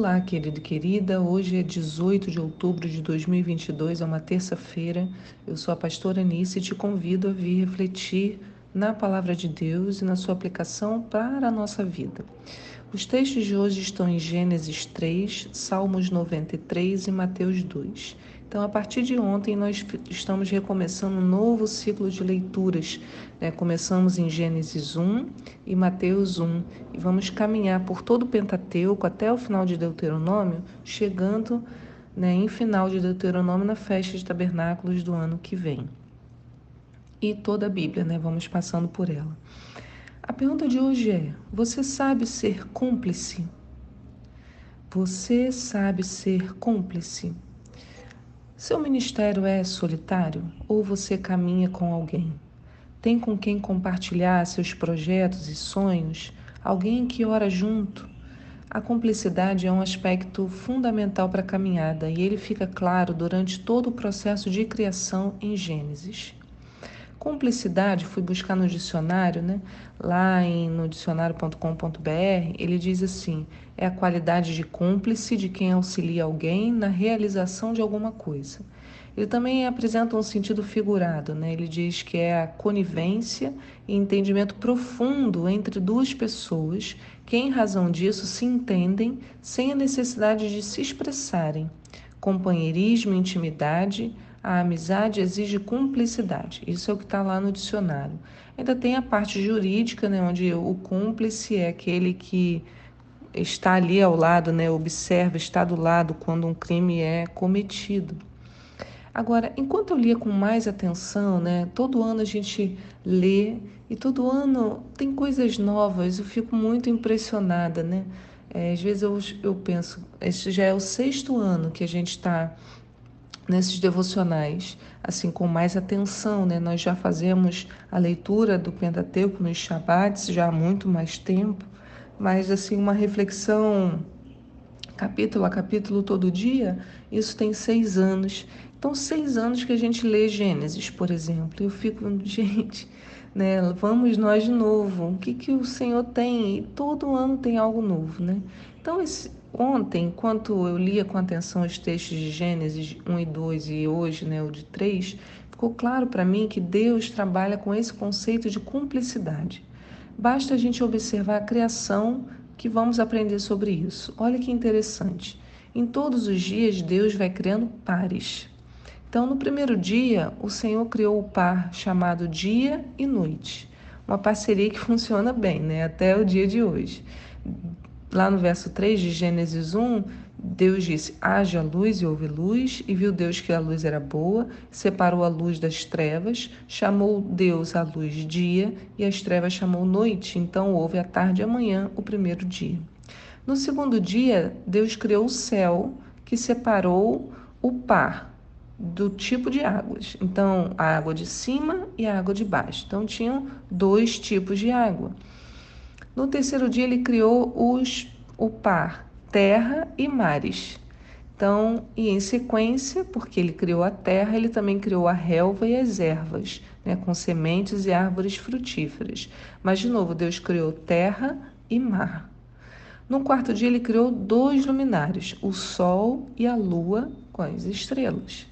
Olá, querido e querida. Hoje é 18 de outubro de 2022, é uma terça-feira. Eu sou a pastora Anice e te convido a vir refletir na palavra de Deus e na sua aplicação para a nossa vida. Os textos de hoje estão em Gênesis 3, Salmos 93 e Mateus 2. Então, a partir de ontem, nós estamos recomeçando um novo ciclo de leituras. Né? Começamos em Gênesis 1 e Mateus 1 e vamos caminhar por todo o Pentateuco até o final de Deuteronômio, chegando né, em final de Deuteronômio na festa de tabernáculos do ano que vem. E toda a Bíblia, né? Vamos passando por ela. A pergunta de hoje é: você sabe ser cúmplice? Você sabe ser cúmplice? Seu ministério é solitário ou você caminha com alguém? Tem com quem compartilhar seus projetos e sonhos? Alguém que ora junto? A cumplicidade é um aspecto fundamental para a caminhada e ele fica claro durante todo o processo de criação em Gênesis. Cumplicidade, fui buscar no dicionário, né? Lá em, no dicionário.com.br, ele diz assim: é a qualidade de cúmplice de quem auxilia alguém na realização de alguma coisa. Ele também apresenta um sentido figurado, né? Ele diz que é a conivência e entendimento profundo entre duas pessoas que, em razão disso, se entendem sem a necessidade de se expressarem. Companheirismo, intimidade, a amizade exige cumplicidade. Isso é o que está lá no dicionário. Ainda tem a parte jurídica, né, onde o cúmplice é aquele que está ali ao lado, né, observa, está do lado quando um crime é cometido. Agora, enquanto eu lia com mais atenção, né, todo ano a gente lê e todo ano tem coisas novas, eu fico muito impressionada, né? É, às vezes eu, eu penso, este já é o sexto ano que a gente está nesses devocionais, assim com mais atenção, né? Nós já fazemos a leitura do Pentateuco nos Shabbats já há muito mais tempo, mas assim uma reflexão capítulo a capítulo todo dia, isso tem seis anos. Então, seis anos que a gente lê Gênesis, por exemplo. Eu fico, gente, né? Vamos nós de novo. O que, que o Senhor tem? E todo ano tem algo novo, né? Então, esse, Ontem, enquanto eu lia com atenção os textos de Gênesis 1 e 2 e hoje né, o de 3, ficou claro para mim que Deus trabalha com esse conceito de cumplicidade. Basta a gente observar a criação que vamos aprender sobre isso. Olha que interessante. Em todos os dias, Deus vai criando pares. Então, no primeiro dia, o Senhor criou o par chamado dia e noite. Uma parceria que funciona bem, né? Até o dia de hoje. Lá no verso 3 de Gênesis 1, Deus disse: haja luz e houve luz, e viu Deus que a luz era boa, separou a luz das trevas, chamou Deus a luz dia, e as trevas chamou noite. Então houve a tarde e a manhã, o primeiro dia. No segundo dia, Deus criou o céu, que separou o par do tipo de águas. Então, a água de cima e a água de baixo. Então, tinham dois tipos de água. No terceiro dia, ele criou os, o par terra e mares. Então, e em sequência, porque ele criou a terra, ele também criou a relva e as ervas, né, com sementes e árvores frutíferas. Mas, de novo, Deus criou terra e mar. No quarto dia, ele criou dois luminares, o sol e a lua com as estrelas.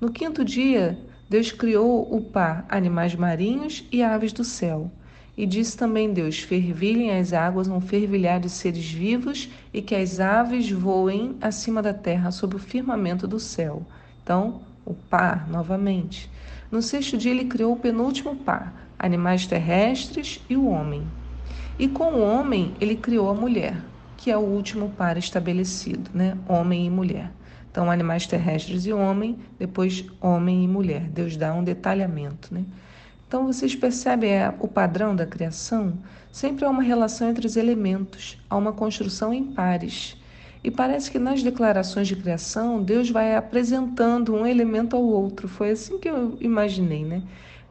No quinto dia, Deus criou o par animais marinhos e aves do céu. E disse também Deus: Fervilhem as águas um fervilhar de seres vivos e que as aves voem acima da terra sob o firmamento do céu. Então, o par, novamente. No sexto dia, ele criou o penúltimo par, animais terrestres e o homem. E com o homem, ele criou a mulher, que é o último par estabelecido, né? Homem e mulher. Então, animais terrestres e homem, depois homem e mulher. Deus dá um detalhamento, né? Então vocês percebem é, o padrão da criação? Sempre há uma relação entre os elementos, há uma construção em pares. E parece que nas declarações de criação, Deus vai apresentando um elemento ao outro. Foi assim que eu imaginei, né?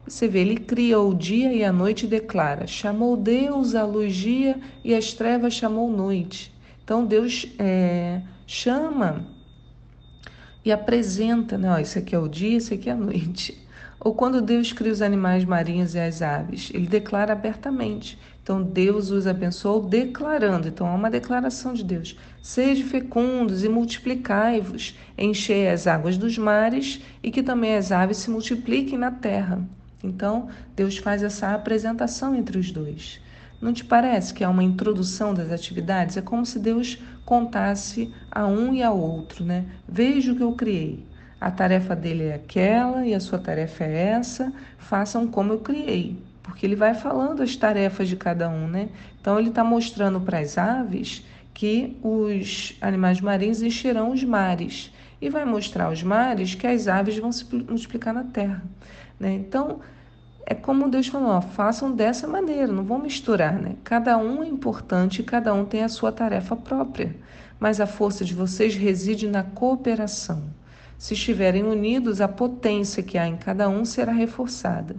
Você vê, ele cria o dia e a noite e declara: chamou Deus a luz dia e as trevas chamou noite. Então Deus é, chama e apresenta, né? Ó, isso aqui é o dia, isso aqui é a noite. Ou quando Deus cria os animais marinhos e as aves, ele declara abertamente. Então Deus os abençoou declarando. Então há uma declaração de Deus: Sede fecundos e multiplicai-vos, enchei as águas dos mares e que também as aves se multipliquem na terra. Então Deus faz essa apresentação entre os dois. Não te parece que é uma introdução das atividades? É como se Deus contasse a um e ao outro, né? Veja o que eu criei. A tarefa dele é aquela e a sua tarefa é essa. Façam como eu criei, porque ele vai falando as tarefas de cada um, né? Então ele está mostrando para as aves que os animais marinhos encherão os mares e vai mostrar aos mares que as aves vão se multiplicar na terra, né? Então é como Deus falou, ó, façam dessa maneira, não vão misturar, né? Cada um é importante cada um tem a sua tarefa própria, mas a força de vocês reside na cooperação. Se estiverem unidos, a potência que há em cada um será reforçada.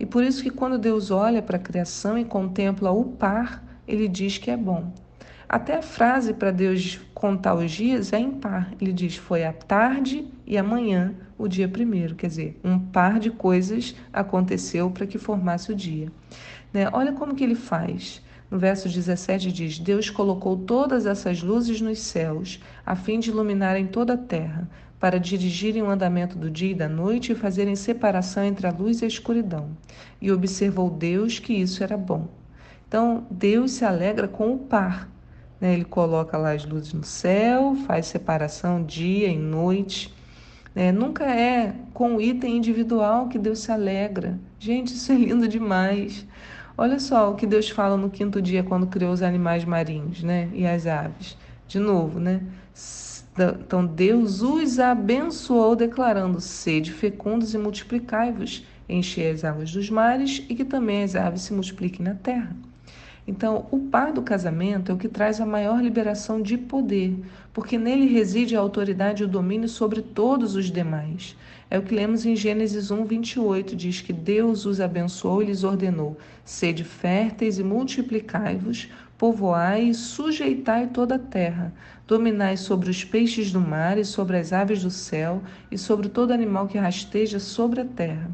E por isso que quando Deus olha para a criação e contempla o par, ele diz que é bom. Até a frase para Deus contar os dias é impar. Ele diz: foi a tarde e amanhã o dia primeiro. Quer dizer, um par de coisas aconteceu para que formasse o dia. Né? Olha como que ele faz. No verso 17 diz: Deus colocou todas essas luzes nos céus, a fim de iluminarem toda a terra, para dirigirem o andamento do dia e da noite e fazerem separação entre a luz e a escuridão. E observou Deus que isso era bom. Então, Deus se alegra com o par, né? Ele coloca lá as luzes no céu, faz separação dia e noite. Né? Nunca é com o item individual que Deus se alegra. Gente, isso é lindo demais. Olha só o que Deus fala no quinto dia quando criou os animais marinhos né? e as aves. De novo, né? Então Deus os abençoou, declarando: Sede fecundos e multiplicai-vos, enchei as águas dos mares e que também as aves se multipliquem na terra. Então, o par do casamento é o que traz a maior liberação de poder, porque nele reside a autoridade e o domínio sobre todos os demais. É o que lemos em Gênesis 1, 28, diz que Deus os abençoou e lhes ordenou: sede férteis e multiplicai-vos, povoai e sujeitai toda a terra, dominai sobre os peixes do mar e sobre as aves do céu e sobre todo animal que rasteja sobre a terra.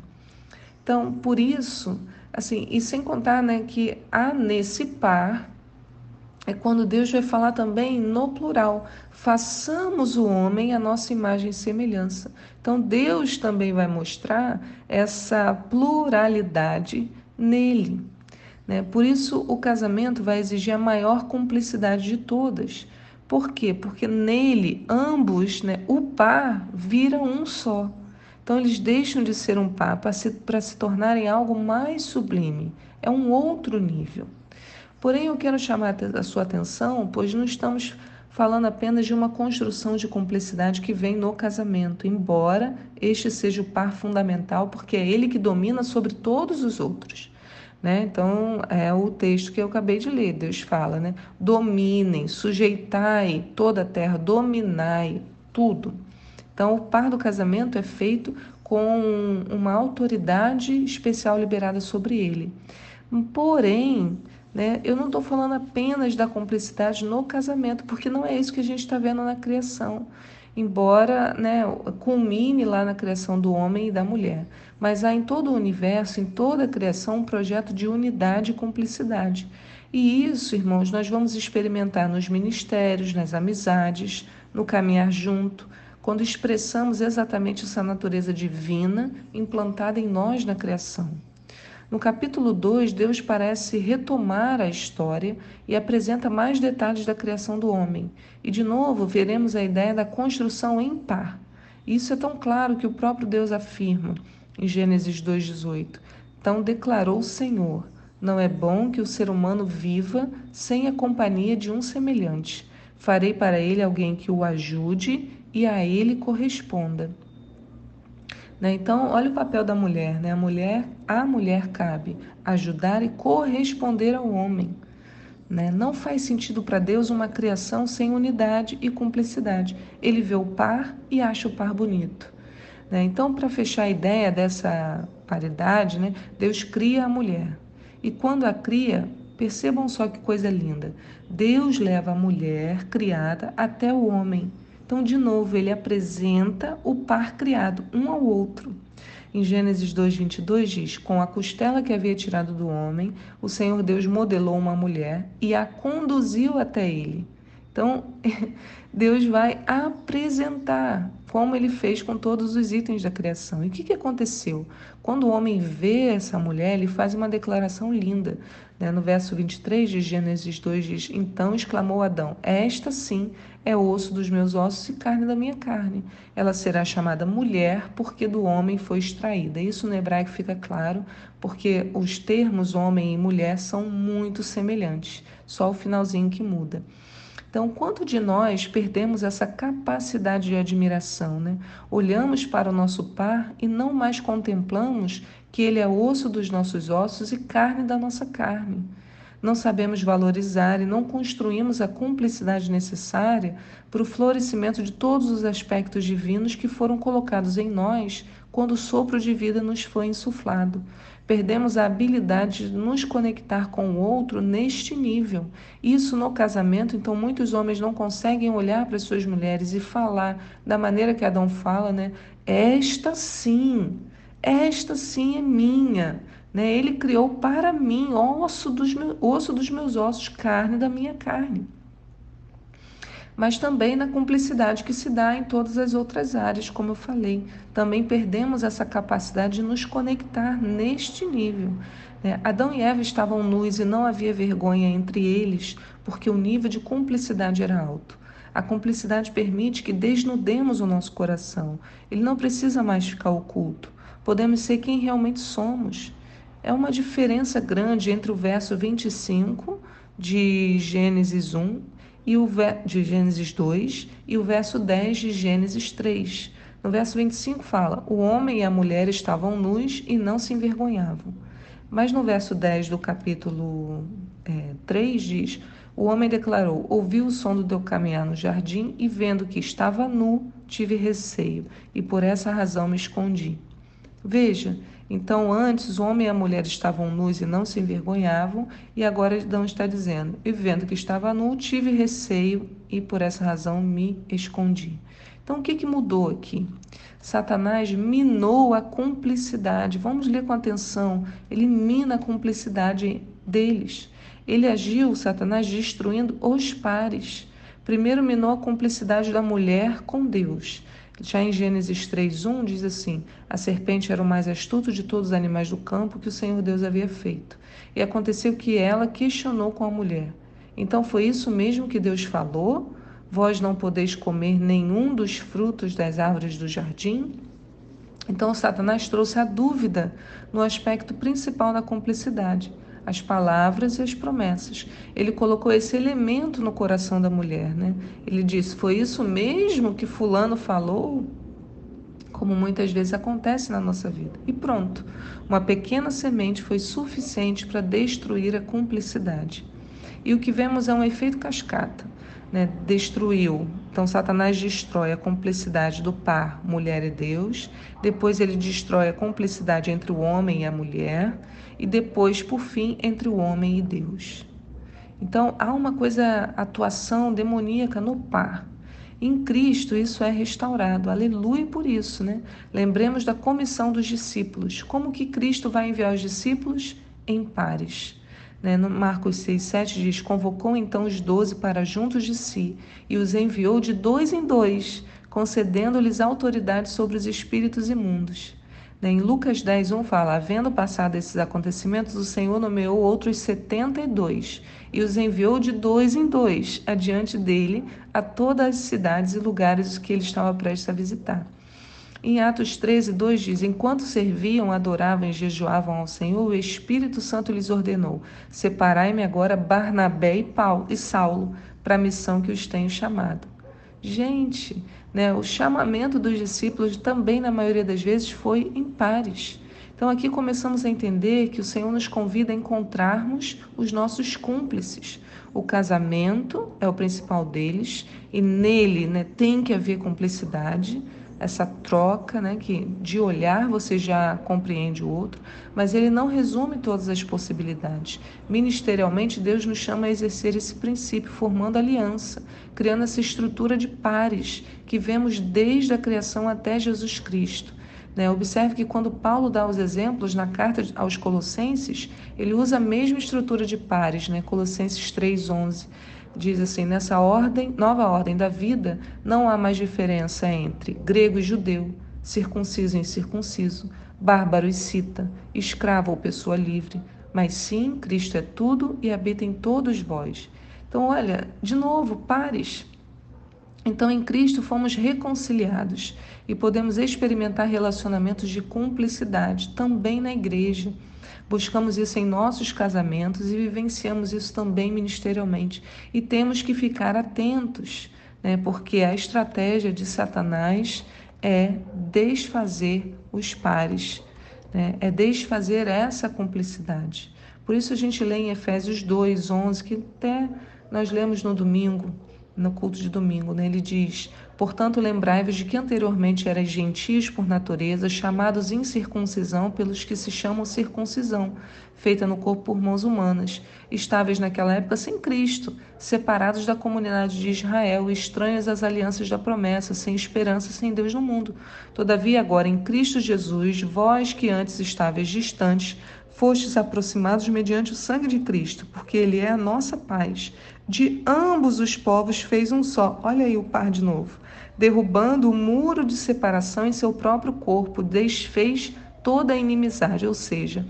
Então, por isso, Assim, e sem contar né, que há nesse par é quando Deus vai falar também no plural. Façamos o homem a nossa imagem e semelhança. Então Deus também vai mostrar essa pluralidade nele. Né? Por isso o casamento vai exigir a maior cumplicidade de todas. Por quê? Porque nele ambos, né, o par, viram um só. Então eles deixam de ser um par para se, se tornarem algo mais sublime. É um outro nível. Porém, eu quero chamar a sua atenção, pois não estamos falando apenas de uma construção de cumplicidade que vem no casamento, embora este seja o par fundamental, porque é ele que domina sobre todos os outros. Né? Então, é o texto que eu acabei de ler. Deus fala, né? Dominem, sujeitai toda a terra, dominai tudo. Então, o par do casamento é feito com uma autoridade especial liberada sobre ele. Porém, né, eu não estou falando apenas da cumplicidade no casamento, porque não é isso que a gente está vendo na criação. Embora né, culmine lá na criação do homem e da mulher. Mas há em todo o universo, em toda a criação, um projeto de unidade e cumplicidade. E isso, irmãos, nós vamos experimentar nos ministérios, nas amizades, no caminhar junto quando expressamos exatamente essa natureza divina implantada em nós na criação. No capítulo 2, Deus parece retomar a história e apresenta mais detalhes da criação do homem. E de novo veremos a ideia da construção em par. Isso é tão claro que o próprio Deus afirma em Gênesis 2,18. Então declarou o Senhor: Não é bom que o ser humano viva sem a companhia de um semelhante. Farei para ele alguém que o ajude e a ele corresponda. Né? Então, olha o papel da mulher, né? A mulher, a mulher cabe ajudar e corresponder ao homem. Né? Não faz sentido para Deus uma criação sem unidade e cumplicidade. Ele vê o par e acha o par bonito. Né? Então, para fechar a ideia dessa paridade, né? Deus cria a mulher. E quando a cria, percebam só que coisa linda. Deus leva a mulher criada até o homem então, de novo, ele apresenta o par criado um ao outro. Em Gênesis 2:22 diz: "Com a costela que havia tirado do homem, o Senhor Deus modelou uma mulher e a conduziu até ele." Então, Deus vai apresentar como ele fez com todos os itens da criação. E o que, que aconteceu? Quando o homem vê essa mulher, ele faz uma declaração linda. Né? No verso 23 de Gênesis 2 diz: Então exclamou Adão: Esta sim é osso dos meus ossos e carne da minha carne. Ela será chamada mulher, porque do homem foi extraída. Isso no hebraico fica claro, porque os termos homem e mulher são muito semelhantes, só o finalzinho que muda. Então, quanto de nós perdemos essa capacidade de admiração, né? Olhamos para o nosso par e não mais contemplamos que ele é osso dos nossos ossos e carne da nossa carne. Não sabemos valorizar e não construímos a cumplicidade necessária para o florescimento de todos os aspectos divinos que foram colocados em nós quando o sopro de vida nos foi insuflado. Perdemos a habilidade de nos conectar com o outro neste nível. Isso no casamento, então muitos homens não conseguem olhar para as suas mulheres e falar da maneira que Adão fala, né? Esta sim, esta sim é minha. Né? Ele criou para mim osso dos, meus, osso dos meus ossos, carne da minha carne mas também na cumplicidade que se dá em todas as outras áreas, como eu falei. Também perdemos essa capacidade de nos conectar neste nível. Né? Adão e Eva estavam nus e não havia vergonha entre eles, porque o nível de cumplicidade era alto. A cumplicidade permite que desnudemos o nosso coração. Ele não precisa mais ficar oculto. Podemos ser quem realmente somos. É uma diferença grande entre o verso 25 de Gênesis 1 e o de Gênesis 2 e o verso 10 de Gênesis 3. No verso 25 fala: O homem e a mulher estavam nus e não se envergonhavam. Mas no verso 10 do capítulo é, 3 diz: O homem declarou: Ouvi o som do teu caminhar no jardim e vendo que estava nu, tive receio, e por essa razão me escondi. Veja, então, antes, o homem e a mulher estavam nus e não se envergonhavam, e agora Adão está dizendo: E vendo que estava nu, tive receio e por essa razão me escondi. Então, o que, que mudou aqui? Satanás minou a cumplicidade. Vamos ler com atenção. Ele mina a cumplicidade deles. Ele agiu, Satanás, destruindo os pares. Primeiro minou a cumplicidade da mulher com Deus. Já em Gênesis 3:1 diz assim: A serpente era o mais astuto de todos os animais do campo que o Senhor Deus havia feito. E aconteceu que ela questionou com a mulher: Então foi isso mesmo que Deus falou? Vós não podeis comer nenhum dos frutos das árvores do jardim? Então Satanás trouxe a dúvida no aspecto principal da cumplicidade as palavras e as promessas. Ele colocou esse elemento no coração da mulher, né? Ele disse: Foi isso mesmo que Fulano falou? Como muitas vezes acontece na nossa vida. E pronto, uma pequena semente foi suficiente para destruir a cumplicidade. E o que vemos é um efeito cascata. Né? Destruiu. Então, Satanás destrói a cumplicidade do par, mulher e Deus. Depois, ele destrói a cumplicidade entre o homem e a mulher e depois, por fim, entre o homem e Deus. Então, há uma coisa, atuação demoníaca no par. Em Cristo isso é restaurado. Aleluia por isso, né? Lembremos da comissão dos discípulos. Como que Cristo vai enviar os discípulos? Em pares. Né? No Marcos 6, 7 diz: Convocou então os doze para juntos de si e os enviou de dois em dois, concedendo-lhes autoridade sobre os espíritos imundos. Em Lucas 10, 1 fala: Havendo passado esses acontecimentos, o Senhor nomeou outros setenta e dois e os enviou de dois em dois adiante dele a todas as cidades e lugares que ele estava prestes a visitar. Em Atos 13, 2 diz: Enquanto serviam, adoravam e jejuavam ao Senhor, o Espírito Santo lhes ordenou: Separai-me agora Barnabé e Paulo e Saulo para a missão que os tenho chamado. Gente, né, o chamamento dos discípulos também, na maioria das vezes, foi em pares. Então, aqui começamos a entender que o Senhor nos convida a encontrarmos os nossos cúmplices. O casamento é o principal deles, e nele né, tem que haver cumplicidade essa troca, né, que de olhar você já compreende o outro, mas ele não resume todas as possibilidades. Ministerialmente, Deus nos chama a exercer esse princípio, formando aliança, criando essa estrutura de pares que vemos desde a criação até Jesus Cristo. Né? Observe que quando Paulo dá os exemplos na carta aos Colossenses, ele usa a mesma estrutura de pares, né? Colossenses 3,11 diz assim: nessa ordem, nova ordem da vida, não há mais diferença entre grego e judeu, circunciso e incircunciso, bárbaro e cita, escravo ou pessoa livre, mas sim Cristo é tudo e habita em todos vós. Então, olha, de novo, pares. Então, em Cristo fomos reconciliados e podemos experimentar relacionamentos de cumplicidade também na igreja. Buscamos isso em nossos casamentos e vivenciamos isso também ministerialmente. E temos que ficar atentos, né? porque a estratégia de Satanás é desfazer os pares, né? é desfazer essa cumplicidade. Por isso a gente lê em Efésios 2, 11, que até nós lemos no domingo, no culto de domingo, né? ele diz: Portanto, lembrai-vos de que anteriormente erais gentios por natureza, chamados incircuncisão pelos que se chamam circuncisão, feita no corpo por mãos humanas, estáveis naquela época sem Cristo, separados da comunidade de Israel, estranhos às alianças da promessa, sem esperança, sem Deus no mundo. Todavia, agora em Cristo Jesus, vós que antes estáveis distantes, fostes aproximados mediante o sangue de Cristo, porque Ele é a nossa paz. De ambos os povos fez um só. Olha aí o par de novo derrubando o muro de separação em seu próprio corpo, desfez toda a inimizade, ou seja,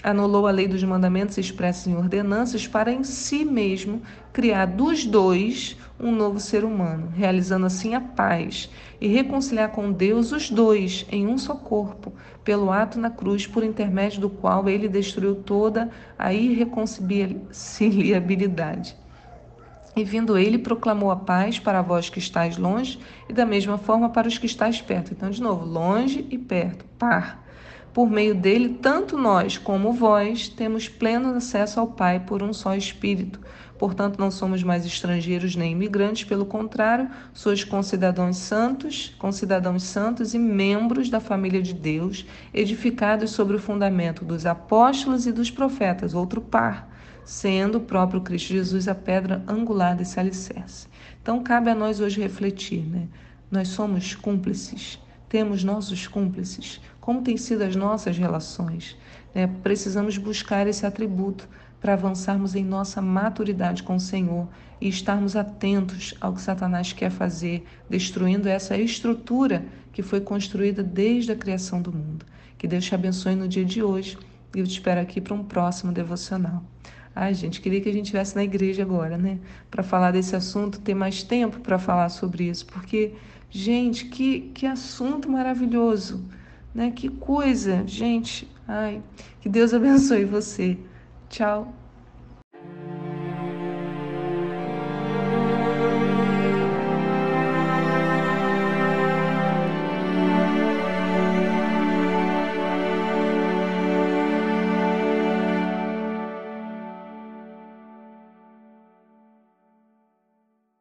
anulou a lei dos mandamentos expressos em ordenanças para em si mesmo criar dos dois um novo ser humano, realizando assim a paz e reconciliar com Deus os dois em um só corpo, pelo ato na cruz por intermédio do qual ele destruiu toda a irreconciliabilidade. E vindo ele, proclamou a paz para vós que estáis longe, e da mesma forma para os que estáis perto. Então, de novo, longe e perto, par. Por meio dele, tanto nós como vós temos pleno acesso ao Pai por um só Espírito. Portanto, não somos mais estrangeiros nem imigrantes, pelo contrário, sois concidadãos santos, concidadãos santos e membros da família de Deus, edificados sobre o fundamento dos apóstolos e dos profetas, outro par sendo o próprio Cristo Jesus a pedra angular desse alicerce. Então, cabe a nós hoje refletir, né? Nós somos cúmplices, temos nossos cúmplices, como têm sido as nossas relações. Né? Precisamos buscar esse atributo para avançarmos em nossa maturidade com o Senhor e estarmos atentos ao que Satanás quer fazer, destruindo essa estrutura que foi construída desde a criação do mundo. Que Deus te abençoe no dia de hoje e eu te espero aqui para um próximo devocional. Ai, gente, queria que a gente estivesse na igreja agora, né? Para falar desse assunto, ter mais tempo para falar sobre isso, porque, gente, que, que assunto maravilhoso, né? Que coisa, gente. Ai, que Deus abençoe você. Tchau.